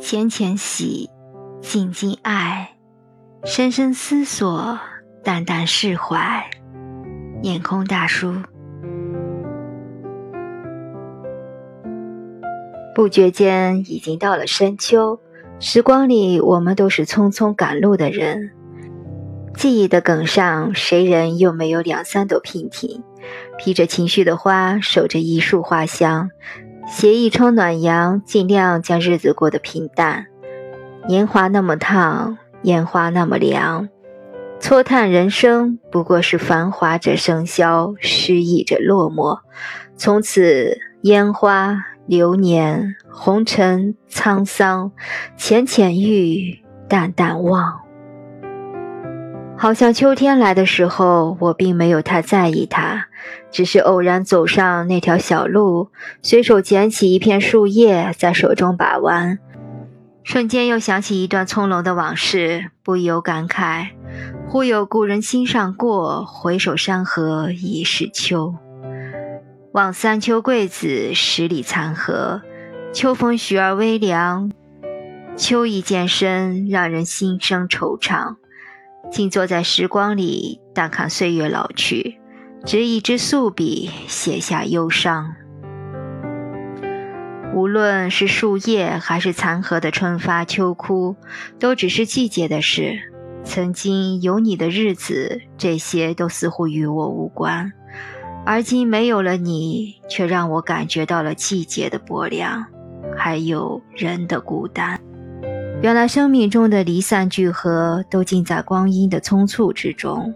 浅浅喜，静静爱，深深思索，淡淡释怀。眼空大叔，不觉间已经到了深秋。时光里，我们都是匆匆赶路的人。记忆的梗上，谁人又没有两三朵娉婷？披着情绪的花，守着一束花香，携一窗暖阳，尽量将日子过得平淡。年华那么烫，烟花那么凉，错叹人生不过是繁华者生消，失意者落寞。从此，烟花。流年，红尘，沧桑，浅浅遇，淡淡忘。好像秋天来的时候，我并没有太在意它，只是偶然走上那条小路，随手捡起一片树叶，在手中把玩，瞬间又想起一段葱茏的往事，不由感慨：忽有故人心上过，回首山河已是秋。望三秋桂子，十里残荷。秋风徐而微凉，秋意渐深，让人心生惆怅。静坐在时光里，淡看岁月老去，执一支素笔，写下忧伤。无论是树叶，还是残荷的春发秋枯，都只是季节的事。曾经有你的日子，这些都似乎与我无关。而今没有了你，却让我感觉到了季节的薄凉，还有人的孤单。原来生命中的离散聚合，都尽在光阴的匆促之中。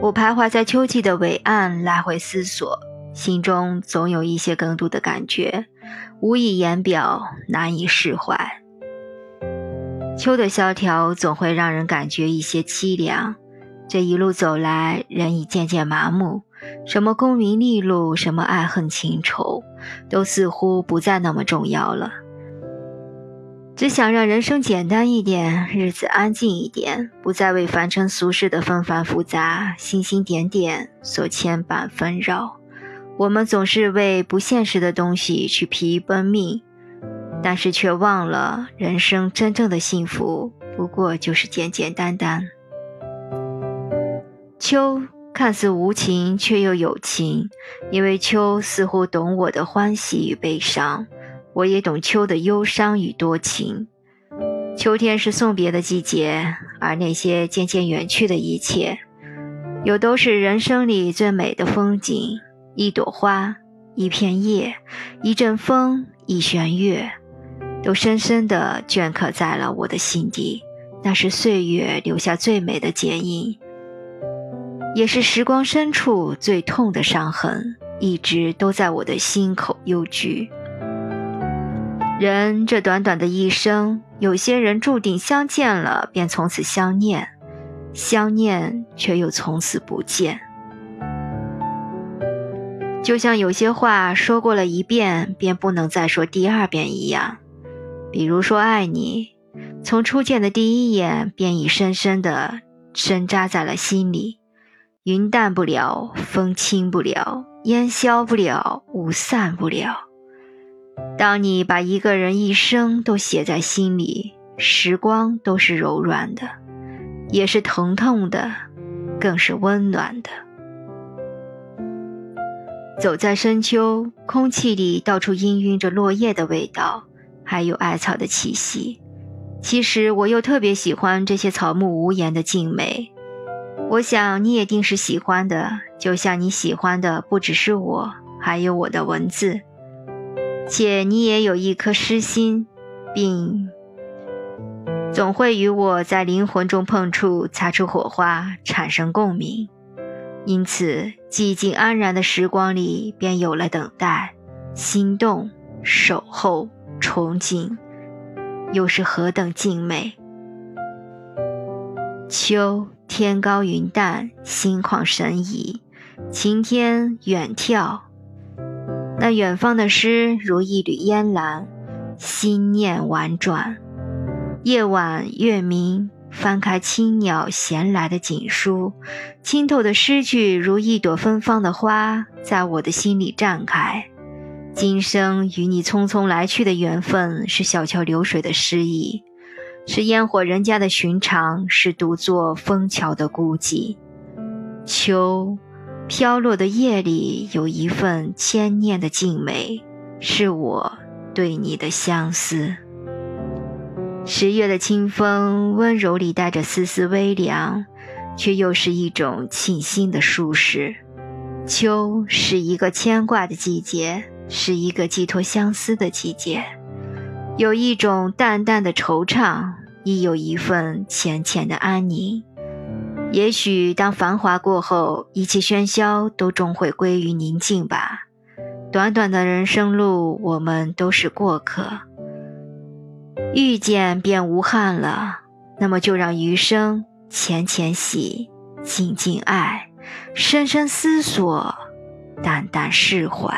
我徘徊在秋季的伟岸，来回思索，心中总有一些更多的感觉，无以言表，难以释怀。秋的萧条总会让人感觉一些凄凉。这一路走来，人已渐渐麻木。什么功名利禄，什么爱恨情仇，都似乎不再那么重要了。只想让人生简单一点，日子安静一点，不再为凡尘俗世的纷繁复杂、星星点点所牵绊纷扰。我们总是为不现实的东西去疲于奔命，但是却忘了，人生真正的幸福不过就是简简单单。秋。看似无情，却又有情，因为秋似乎懂我的欢喜与悲伤，我也懂秋的忧伤与多情。秋天是送别的季节，而那些渐渐远去的一切，又都是人生里最美的风景。一朵花，一片叶，一阵风，一弦月，都深深地镌刻在了我的心底。那是岁月留下最美的剪影。也是时光深处最痛的伤痕，一直都在我的心口幽居。人这短短的一生，有些人注定相见了便从此相念，相念却又从此不见。就像有些话说过了一遍，便不能再说第二遍一样。比如说爱你，从初见的第一眼便已深深的深扎在了心里。云淡不了，风轻不了，烟消不了，雾散不了。当你把一个人一生都写在心里，时光都是柔软的，也是疼痛的，更是温暖的。走在深秋，空气里到处氤氲着落叶的味道，还有艾草的气息。其实我又特别喜欢这些草木无言的静美。我想你也定是喜欢的，就像你喜欢的不只是我，还有我的文字。且你也有一颗诗心，并总会与我在灵魂中碰触，擦出火花，产生共鸣。因此，寂静安然的时光里，便有了等待、心动、守候、憧憬，又是何等静美！秋。天高云淡，心旷神怡，晴天远眺，那远方的诗如一缕烟岚，心念婉转。夜晚月明，翻开青鸟衔来的锦书，清透的诗句如一朵芬芳的花，在我的心里绽开。今生与你匆匆来去的缘分，是小桥流水的诗意，是烟火人家的寻常，是独坐枫桥的孤寂。秋，飘落的夜里有一份千念的静美，是我对你的相思。十月的清风，温柔里带着丝丝微凉，却又是一种沁心的舒适。秋是一个牵挂的季节。是一个寄托相思的季节，有一种淡淡的惆怅，亦有一份浅浅的安宁。也许当繁华过后，一切喧嚣都终会归于宁静吧。短短的人生路，我们都是过客。遇见便无憾了，那么就让余生浅浅喜，静静爱，深深思索，淡淡释怀。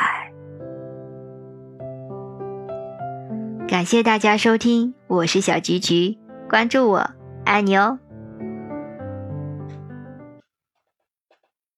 感谢大家收听，我是小菊菊，关注我，爱你哦。